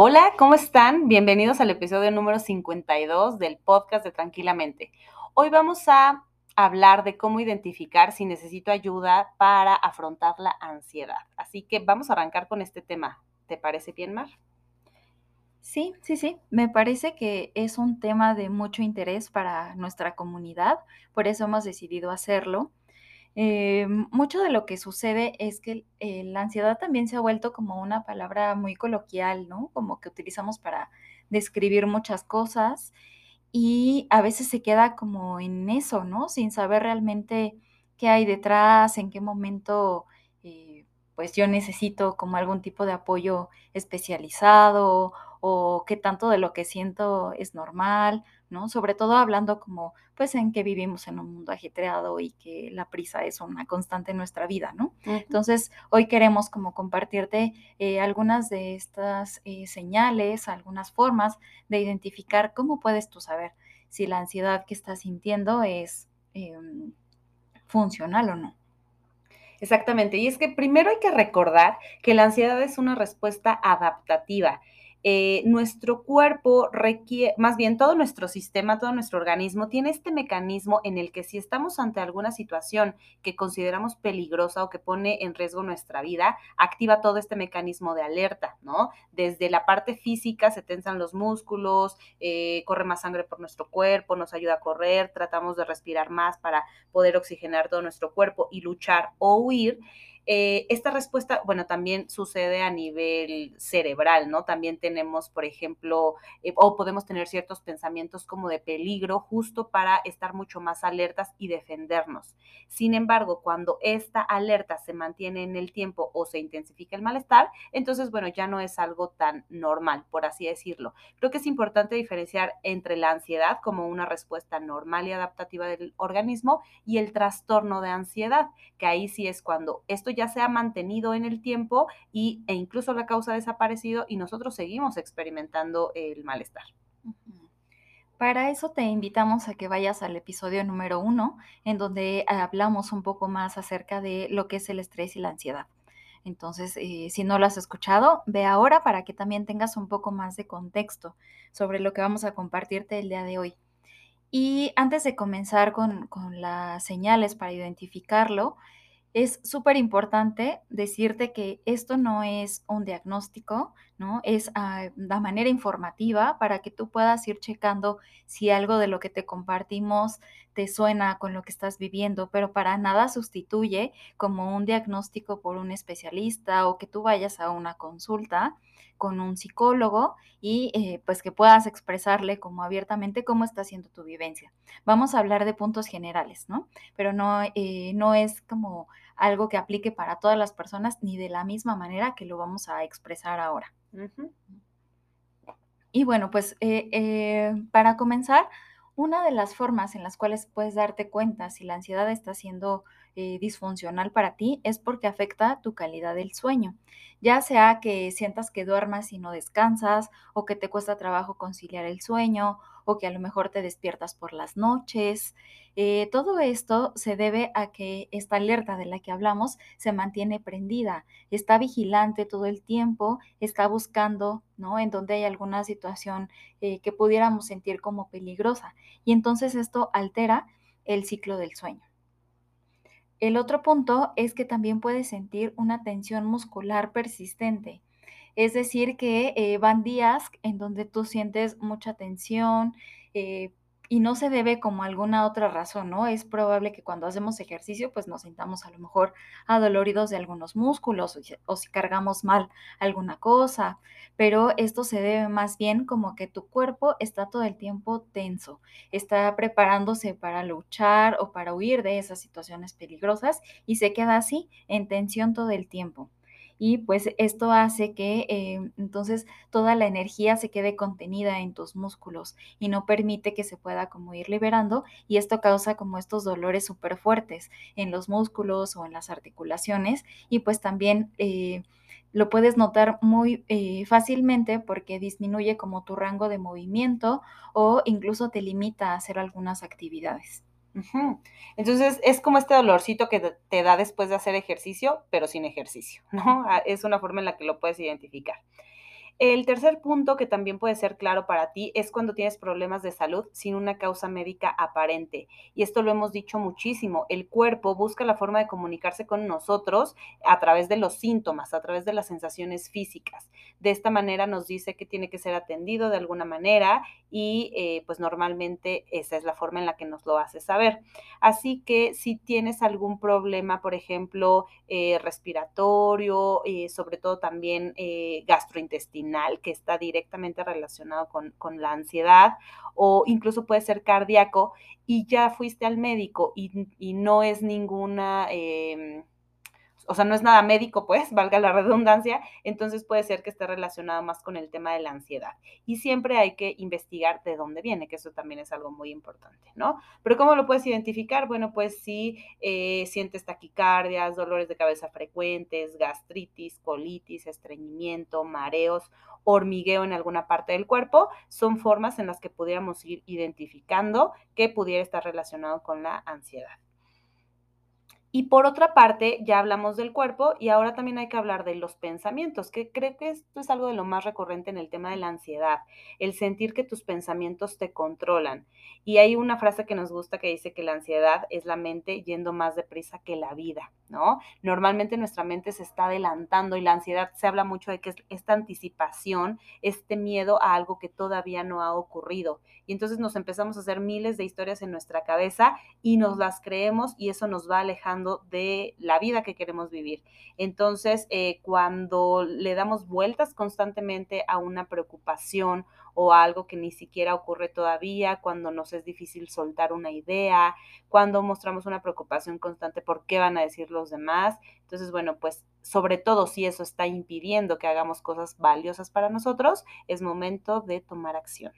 Hola, ¿cómo están? Bienvenidos al episodio número 52 del podcast de Tranquilamente. Hoy vamos a hablar de cómo identificar si necesito ayuda para afrontar la ansiedad. Así que vamos a arrancar con este tema. ¿Te parece bien, Mar? Sí, sí, sí. Me parece que es un tema de mucho interés para nuestra comunidad, por eso hemos decidido hacerlo. Eh, mucho de lo que sucede es que eh, la ansiedad también se ha vuelto como una palabra muy coloquial, ¿no? Como que utilizamos para describir muchas cosas y a veces se queda como en eso, ¿no? Sin saber realmente qué hay detrás, en qué momento, eh, pues yo necesito como algún tipo de apoyo especializado o qué tanto de lo que siento es normal, ¿no? Sobre todo hablando como, pues, en que vivimos en un mundo ajetreado y que la prisa es una constante en nuestra vida, ¿no? Entonces, hoy queremos como compartirte eh, algunas de estas eh, señales, algunas formas de identificar cómo puedes tú saber si la ansiedad que estás sintiendo es em, funcional o no. Exactamente, y es que primero hay que recordar que la ansiedad es una respuesta adaptativa eh, nuestro cuerpo requiere, más bien todo nuestro sistema, todo nuestro organismo tiene este mecanismo en el que si estamos ante alguna situación que consideramos peligrosa o que pone en riesgo nuestra vida, activa todo este mecanismo de alerta, ¿no? Desde la parte física se tensan los músculos, eh, corre más sangre por nuestro cuerpo, nos ayuda a correr, tratamos de respirar más para poder oxigenar todo nuestro cuerpo y luchar o huir. Eh, esta respuesta, bueno, también sucede a nivel cerebral, ¿no? También tenemos, por ejemplo, eh, o podemos tener ciertos pensamientos como de peligro justo para estar mucho más alertas y defendernos. Sin embargo, cuando esta alerta se mantiene en el tiempo o se intensifica el malestar, entonces, bueno, ya no es algo tan normal, por así decirlo. Creo que es importante diferenciar entre la ansiedad como una respuesta normal y adaptativa del organismo y el trastorno de ansiedad, que ahí sí es cuando esto ya se ha mantenido en el tiempo y, e incluso la causa ha desaparecido y nosotros seguimos experimentando el malestar. Para eso te invitamos a que vayas al episodio número uno, en donde hablamos un poco más acerca de lo que es el estrés y la ansiedad. Entonces, eh, si no lo has escuchado, ve ahora para que también tengas un poco más de contexto sobre lo que vamos a compartirte el día de hoy. Y antes de comenzar con, con las señales para identificarlo, es súper importante decirte que esto no es un diagnóstico, ¿no? Es ah, la manera informativa para que tú puedas ir checando si algo de lo que te compartimos te suena con lo que estás viviendo, pero para nada sustituye como un diagnóstico por un especialista o que tú vayas a una consulta con un psicólogo y eh, pues que puedas expresarle como abiertamente cómo está siendo tu vivencia. Vamos a hablar de puntos generales, ¿no? Pero no, eh, no es como algo que aplique para todas las personas ni de la misma manera que lo vamos a expresar ahora. Y bueno, pues eh, para comenzar, una de las formas en las cuales puedes darte cuenta si la ansiedad está siendo eh, disfuncional para ti es porque afecta tu calidad del sueño, ya sea que sientas que duermas y no descansas o que te cuesta trabajo conciliar el sueño o que a lo mejor te despiertas por las noches. Eh, todo esto se debe a que esta alerta de la que hablamos se mantiene prendida, está vigilante todo el tiempo, está buscando, ¿no? En donde hay alguna situación eh, que pudiéramos sentir como peligrosa. Y entonces esto altera el ciclo del sueño. El otro punto es que también puedes sentir una tensión muscular persistente. Es decir, que eh, van días en donde tú sientes mucha tensión, y no se debe como alguna otra razón, ¿no? Es probable que cuando hacemos ejercicio, pues nos sintamos a lo mejor adoloridos de algunos músculos o, si cargamos mal alguna cosa, pero esto se debe más bien como que tu cuerpo está todo el tiempo tenso, está preparándose para luchar o para huir de esas situaciones peligrosas y se queda así en tensión todo el tiempo. Y pues esto hace que eh, entonces toda la energía se quede contenida en tus músculos y no permite que se pueda como ir liberando y esto causa como estos dolores súper fuertes en los músculos o en las articulaciones y pues también eh, lo puedes notar muy eh, fácilmente porque disminuye como tu rango de movimiento o incluso te limita a hacer algunas actividades. Entonces es como este dolorcito que te da después de hacer ejercicio, pero sin ejercicio, ¿no? Ah, es una forma en la que lo puedes identificar. El tercer punto que también puede ser claro para ti es cuando tienes problemas de salud sin una causa médica aparente. Y esto lo hemos dicho muchísimo. El cuerpo busca la forma de comunicarse con nosotros a través de los síntomas, a través de las sensaciones físicas. De esta manera nos dice que tiene que ser atendido de alguna manera y eh, pues normalmente esa es la forma en la que nos lo hace saber. Así que si tienes algún problema, por ejemplo, eh, respiratorio, eh, sobre todo también gastrointestinal, que está directamente relacionado con, la ansiedad o incluso puede ser cardíaco y ya fuiste al médico y, no es ninguna... Em, o sea, no es nada médico, pues, valga la redundancia, entonces puede ser que esté relacionado más con el tema de la ansiedad. Y siempre hay que investigar de dónde viene, que eso también es algo muy importante, ¿no? Pero ¿cómo lo puedes identificar? Bueno, pues si eh, sientes taquicardias, dolores de cabeza frecuentes, gastritis, colitis, estreñimiento, mareos, hormigueo en alguna parte del cuerpo, son formas en las que pudiéramos ir identificando que pudiera estar relacionado con la ansiedad. Y por otra parte, ya hablamos del cuerpo y ahora también hay que hablar de los pensamientos, que creo que esto es algo de lo más recurrente en el tema de la ansiedad, el sentir que tus pensamientos te controlan. Y hay una frase que nos gusta que dice que la ansiedad es la mente yendo más deprisa que la vida, ¿no? Normalmente nuestra mente se está adelantando y la ansiedad se habla mucho de que es esta anticipación, este miedo a algo que todavía no ha ocurrido. Y entonces nos empezamos a hacer miles de historias en nuestra cabeza y nos las creemos y eso nos va alejando de la vida que queremos vivir. Entonces, eh, cuando le damos vueltas constantemente a una preocupación o algo que ni siquiera ocurre todavía, cuando nos es difícil soltar una idea, cuando mostramos una preocupación constante por qué van a decir los demás. Entonces, bueno, pues sobre todo si eso está impidiendo que hagamos cosas valiosas para nosotros, es momento de tomar acción.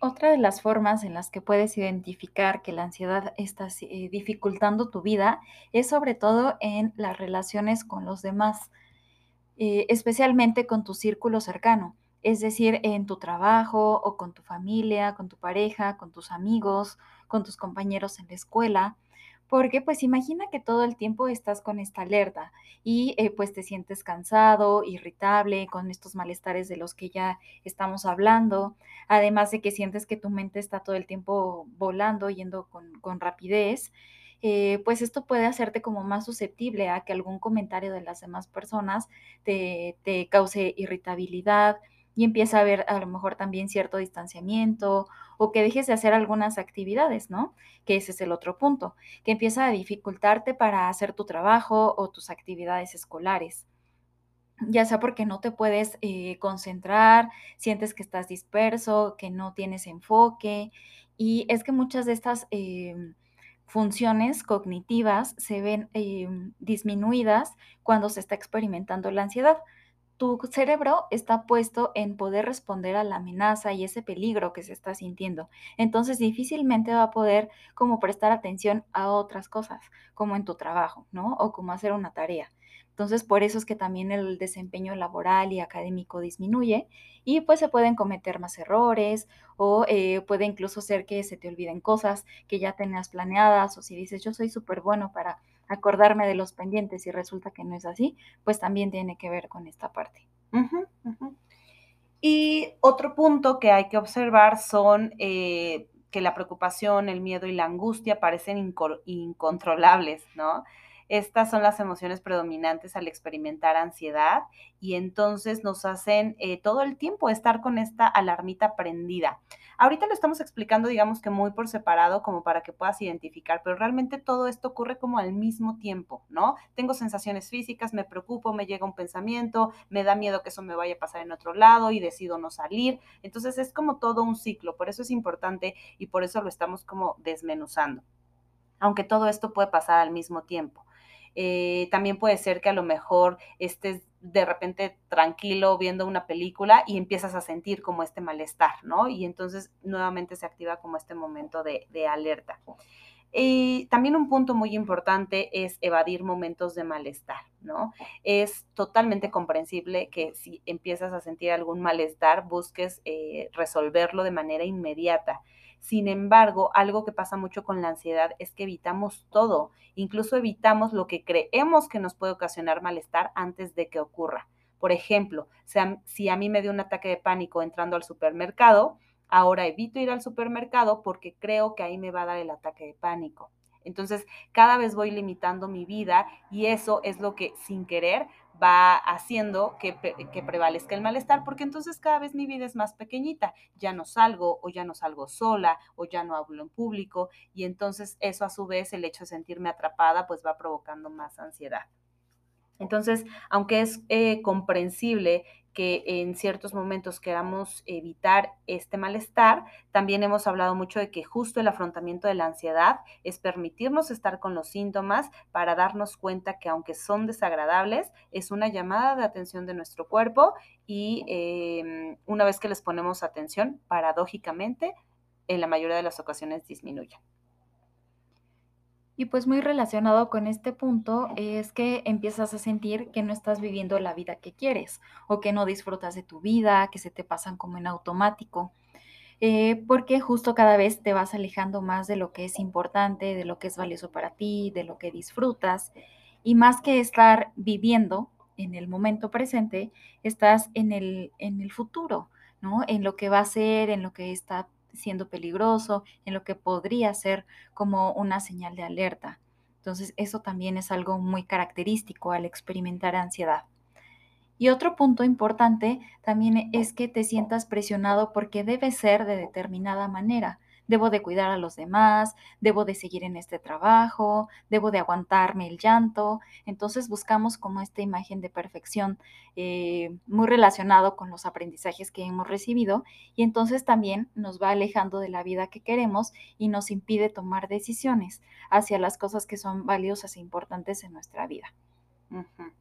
Otra de las formas en las que puedes identificar que la ansiedad está eh, dificultando tu vida es sobre todo en las relaciones con los demás, eh, especialmente con tu círculo cercano es decir, en tu trabajo o con tu familia, con tu pareja, con tus amigos, con tus compañeros en la escuela, porque pues imagina que todo el tiempo estás con esta alerta y eh, pues te sientes cansado, irritable, con estos malestares de los que ya estamos hablando, además de que sientes que tu mente está todo el tiempo volando, yendo con, rapidez. Eh, pues esto puede hacerte como más susceptible a que algún comentario de las demás personas te, te cause irritabilidad, y empieza a haber a lo mejor también cierto distanciamiento o que dejes de hacer algunas actividades, ¿no? Que ese es el otro punto, que empieza a dificultarte para hacer tu trabajo o tus actividades escolares ya sea porque no te puedes eh, concentrar, sientes que estás disperso, que no tienes enfoque. Y es que muchas de estas em, funciones cognitivas se ven em, disminuidas cuando se está experimentando la ansiedad tu cerebro está puesto en poder responder a la amenaza y ese peligro que se está sintiendo. Entonces difícilmente va a poder como prestar atención a otras cosas, como en tu trabajo, ¿no? O como hacer una tarea. Entonces, por eso es que también el desempeño laboral y académico disminuye y pues se pueden cometer más errores o eh, puede incluso ser que se te olviden cosas que ya tenías planeadas o si dices yo soy súper bueno para acordarme de los pendientes y resulta que no es así, pues también tiene que ver con esta parte. Y otro punto que hay que observar son eh, que la preocupación, el miedo y la angustia parecen incontrolables, ¿no? Estas son las emociones predominantes al experimentar ansiedad y entonces nos hacen eh, todo el tiempo estar con esta alarmita prendida. Ahorita lo estamos explicando, digamos que muy por separado, como para que puedas identificar, pero realmente todo esto ocurre como al mismo tiempo, ¿no? Tengo sensaciones físicas, me preocupo, me llega un pensamiento, me da miedo que eso me vaya a pasar en otro lado y decido no salir. Entonces es como todo un ciclo, por eso es importante y por eso lo estamos como desmenuzando. Aunque todo esto puede pasar al mismo tiempo. Eh, también puede ser que a lo mejor estés de repente tranquilo viendo una película y empiezas a sentir como este malestar, ¿no? Y entonces nuevamente se activa como este momento de, alerta. Y también un punto muy importante es evadir momentos de malestar, ¿no? Es totalmente comprensible que si empiezas a sentir algún malestar, busques eh, resolverlo de manera inmediata. Sin embargo, algo que pasa mucho con la ansiedad es que evitamos todo, incluso evitamos lo que creemos que nos puede ocasionar malestar antes de que ocurra. Por ejemplo, si a mí me dio un ataque de pánico entrando al supermercado, Ahora evito ir al supermercado porque creo que ahí me va a dar el ataque de pánico. Entonces, cada vez voy limitando mi vida y eso es lo que sin querer va haciendo que, prevalezca el malestar, porque entonces cada vez mi vida es más pequeñita, ya no salgo o ya no salgo sola o ya no hablo en público y entonces eso a su vez, el hecho de sentirme atrapada, pues va provocando más ansiedad. Entonces, aunque es eh, comprensible que en ciertos momentos queramos evitar este malestar, también hemos hablado mucho de que justo el afrontamiento de la ansiedad es permitirnos estar con los síntomas para darnos cuenta que aunque son desagradables, es una llamada de atención de nuestro cuerpo y em, una vez que les ponemos atención, paradójicamente, en la mayoría de las ocasiones disminuyen. Y pues muy relacionado con este punto es que empiezas a sentir que no estás viviendo la vida que quieres o que no disfrutas de tu vida, que se te pasan como en automático, eh, porque justo cada vez te vas alejando más de lo que es importante, de lo que es valioso para ti, de lo que disfrutas, y más que estar viviendo en el momento presente, estás en el, en el futuro, ¿no? En lo que va a ser, en lo que está siendo peligroso, en lo que podría ser como una señal de alerta. Entonces, eso también es algo muy característico al experimentar ansiedad. Y otro punto importante también es que te sientas presionado porque debe ser de determinada manera debo de cuidar a los demás, debo de seguir en este trabajo, debo de aguantarme el llanto. Entonces buscamos como esta imagen de perfección eh, muy relacionado con los aprendizajes que hemos recibido y entonces también nos va alejando de la vida que queremos y nos impide tomar decisiones hacia las cosas que son valiosas e importantes en nuestra vida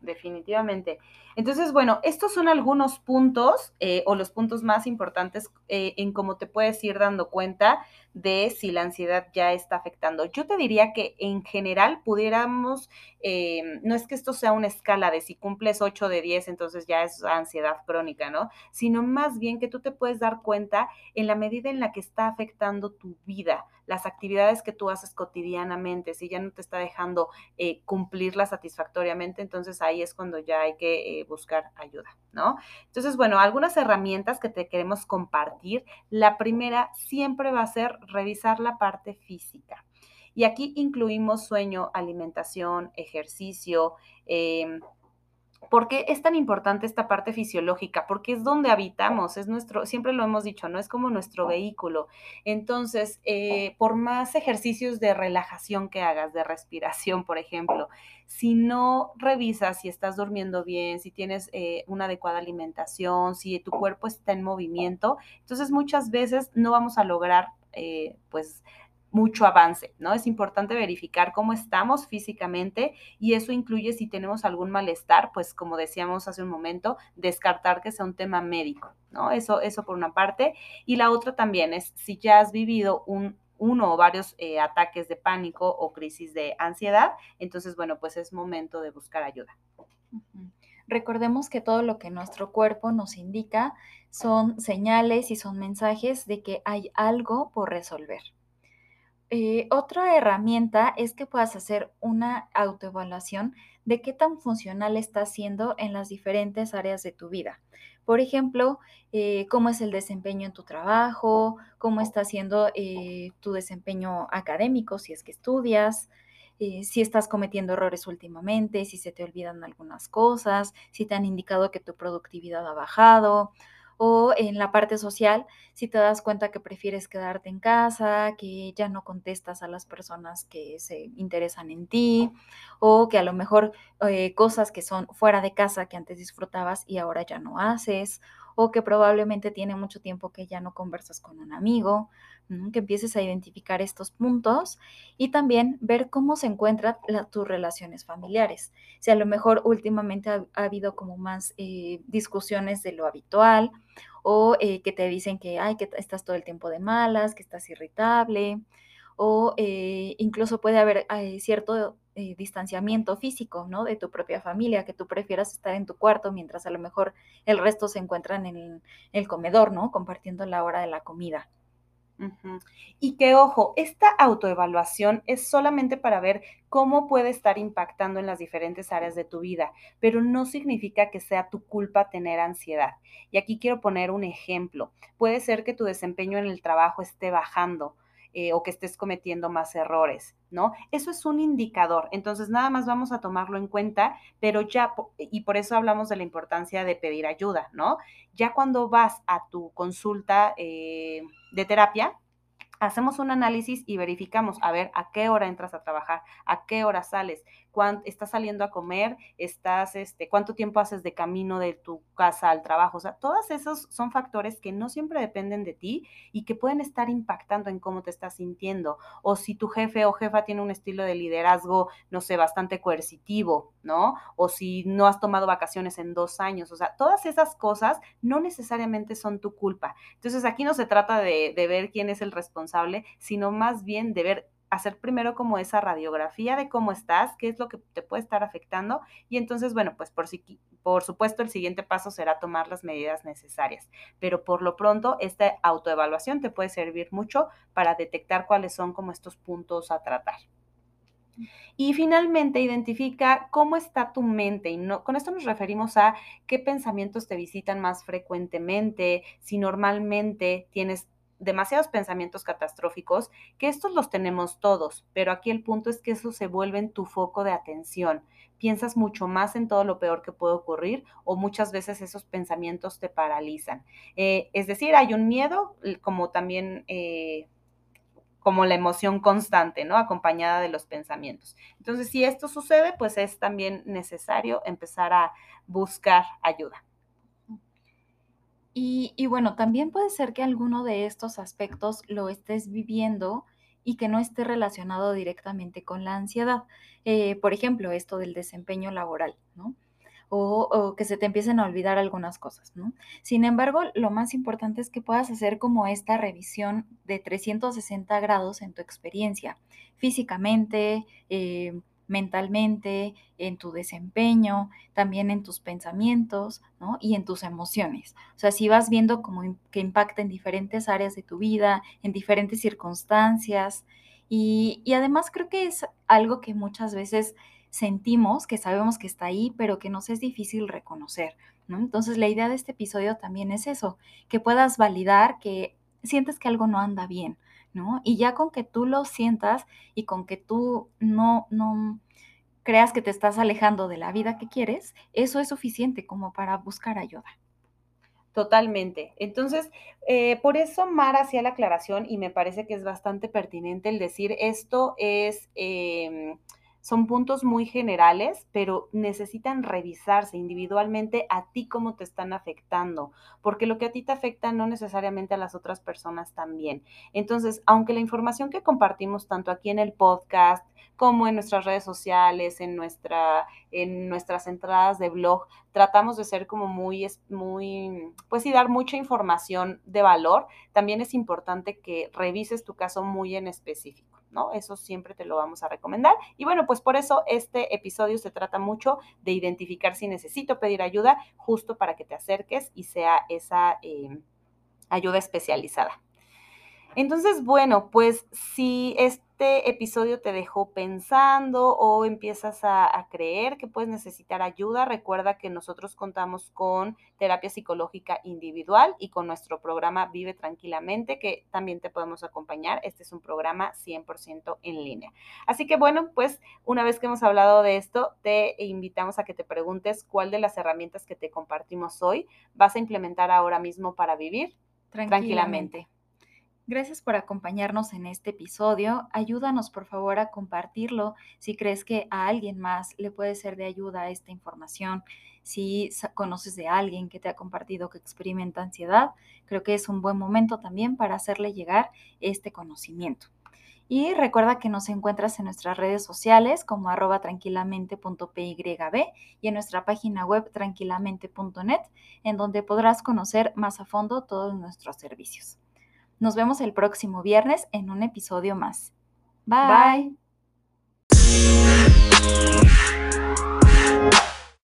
definitivamente. Entonces, bueno, estos son algunos puntos eh, o los puntos más importantes eh, en cómo te puedes ir dando cuenta de si la ansiedad ya está afectando. Yo te diría que en general pudiéramos, eh, no es que esto sea una escala de si cumples 8 de 10, entonces ya es ansiedad crónica, ¿no? Sino más bien que tú te puedes dar cuenta en la medida en la que está afectando tu vida, las actividades que tú haces cotidianamente, si ya no te está dejando cumplirla satisfactoriamente, entonces ahí es cuando ya hay que eh, buscar ayuda, ¿no? Entonces, bueno, algunas herramientas que te queremos compartir. La primera siempre va a ser revisar la parte física. Y aquí incluimos sueño, alimentación, ejercicio, eh, ¿Por qué es tan importante esta parte fisiológica? Porque es donde habitamos, es nuestro, siempre lo hemos dicho, ¿no? Es como nuestro vehículo. Entonces, eh, por más ejercicios de relajación que hagas, de respiración, por ejemplo, si no revisas si estás durmiendo bien, si tienes eh, una adecuada alimentación, si tu cuerpo está en movimiento, entonces muchas veces no vamos a lograr, eh, pues, mucho avance, ¿no? Es importante verificar cómo estamos físicamente y eso incluye si tenemos algún malestar, pues como decíamos hace un momento, descartar que sea un tema médico, ¿no? Eso, eso por una parte. Y la otra también es si ya has vivido un, uno o varios eh, ataques de pánico o crisis de ansiedad, entonces, bueno, pues es momento de buscar ayuda. Recordemos que todo lo que nuestro cuerpo nos indica son señales y son mensajes de que hay algo por resolver. Eh, otra herramienta es que puedas hacer una autoevaluación de qué tan funcional está siendo en las diferentes áreas de tu vida. Por ejemplo, eh, cómo es el desempeño en tu trabajo, cómo está siendo eh, tu desempeño académico si es que estudias, si estás cometiendo errores últimamente, si se te olvidan algunas cosas, si te han indicado que tu productividad ha bajado o en la parte social, si te das cuenta que prefieres quedarte en casa, que ya no contestas a las personas que se interesan en ti, o que a lo mejor eh, cosas que son fuera de casa que antes disfrutabas y ahora ya no haces, o que probablemente tiene mucho tiempo que ya no conversas con un amigo, que empieces a identificar estos puntos y también ver cómo se encuentran tus relaciones familiares. Si a lo mejor últimamente ha, habido como más eh, discusiones de lo habitual o eh, que te dicen que, ay, que estás todo el tiempo de malas, que estás irritable o eh, incluso puede haber cierto distanciamiento físico, ¿no? De tu propia familia, que tú prefieras estar en tu cuarto mientras a lo mejor el resto se encuentran en el comedor, ¿no? Compartiendo la hora de la comida. Y que, ojo, esta autoevaluación es solamente para ver cómo puede estar impactando en las diferentes áreas de tu vida, pero no significa que sea tu culpa tener ansiedad. Y aquí quiero poner un ejemplo. Puede ser que tu desempeño en el trabajo esté bajando. Eh, o que estés cometiendo más errores, ¿no? Eso es un indicador. Entonces, nada más vamos a tomarlo en cuenta, pero ya, y por eso hablamos de la importancia de pedir ayuda, ¿no? Ya cuando vas a tu consulta eh, de terapia, hacemos un análisis y verificamos, a ver, a qué hora entras a trabajar, a qué hora sales, estás saliendo a comer, estás, este, cuánto tiempo haces de camino de tu casa al trabajo. O sea, todos esos son factores que no siempre dependen de ti y que pueden estar impactando en cómo te estás sintiendo. O si tu jefe o jefa tiene un estilo de liderazgo, no sé, bastante coercitivo, ¿no? O si no has tomado vacaciones en dos años. O sea, todas esas cosas no necesariamente son tu culpa. Entonces, aquí no se trata de, de ver quién es el responsable, sino más bien de ver hacer primero como esa radiografía de cómo estás, qué es lo que te puede estar afectando y entonces, bueno, pues por, por supuesto el siguiente paso será tomar las medidas necesarias, pero por lo pronto esta autoevaluación te puede servir mucho para detectar cuáles son como estos puntos a tratar. Y finalmente identifica cómo está tu mente. Y no, con esto nos referimos a qué pensamientos te visitan más frecuentemente, si normalmente tienes demasiados pensamientos catastróficos, que estos los tenemos todos, pero aquí el punto es que eso se vuelve en tu foco de atención. Piensas mucho más en todo lo peor que puede ocurrir o muchas veces esos pensamientos te paralizan. Eh, es decir, hay un miedo como también... Eh, como la emoción constante, ¿no? Acompañada de los pensamientos. Entonces, si esto sucede, pues es también necesario empezar a buscar ayuda. Y, bueno, también puede ser que alguno de estos aspectos lo estés viviendo y que no esté relacionado directamente con la ansiedad. Eh, por ejemplo, esto del desempeño laboral, ¿no? O, que se te empiecen a olvidar algunas cosas, ¿no? Sin embargo, lo más importante es que puedas hacer como esta revisión de 360 grados en tu experiencia, físicamente, eh, mentalmente, en tu desempeño, también en tus pensamientos, ¿no? Y en tus emociones. O sea, si vas viendo cómo que impacta en diferentes áreas de tu vida, en diferentes circunstancias. Y, y además creo que es algo que muchas veces sentimos, que sabemos que está ahí, pero que nos es difícil reconocer, ¿no? Entonces la idea de este episodio también es eso, que puedas validar que sientes que algo no anda bien, ¿no? Y ya con que tú lo sientas y con que tú no, no creas que te estás alejando de la vida que quieres, eso es suficiente como para buscar ayuda. Totalmente. Entonces, eh, por eso Mara hacía la aclaración y me parece que es bastante pertinente el decir esto es... Em, son puntos muy generales, pero necesitan revisarse individualmente a ti cómo te están afectando, porque lo que a ti te afecta no necesariamente a las otras personas también. Entonces, aunque la información que compartimos tanto aquí en el podcast como en nuestras redes sociales, en, nuestra, en nuestras entradas de blog, tratamos de ser como muy, muy, pues y dar mucha información de valor, también es importante que revises tu caso muy en específico. ¿No? Eso siempre te lo vamos a recomendar. Y bueno, pues por eso este episodio se trata mucho de identificar si necesito pedir ayuda, justo para que te acerques y sea esa eh, ayuda especializada. Entonces, bueno, pues si este episodio te dejó pensando o empiezas a, creer que puedes necesitar ayuda, recuerda que nosotros contamos con terapia psicológica individual y con nuestro programa Vive Tranquilamente, que también te podemos acompañar. Este es un programa 100% en línea. Así que bueno, pues una vez que hemos hablado de esto, te invitamos a que te preguntes cuál de las herramientas que te compartimos hoy vas a implementar ahora mismo para vivir tranquilamente. Gracias por acompañarnos en este episodio. Ayúdanos por favor a compartirlo si crees que a alguien más le puede ser de ayuda esta información. Si conoces de alguien que te ha compartido que experimenta ansiedad, creo que es un buen momento también para hacerle llegar este conocimiento. Y recuerda que nos encuentras en nuestras redes sociales como arroba tranquilamente.pyb y en nuestra página web tranquilamente.net, en donde podrás conocer más a fondo todos nuestros servicios. Nos vemos el próximo viernes en un episodio más. Bye.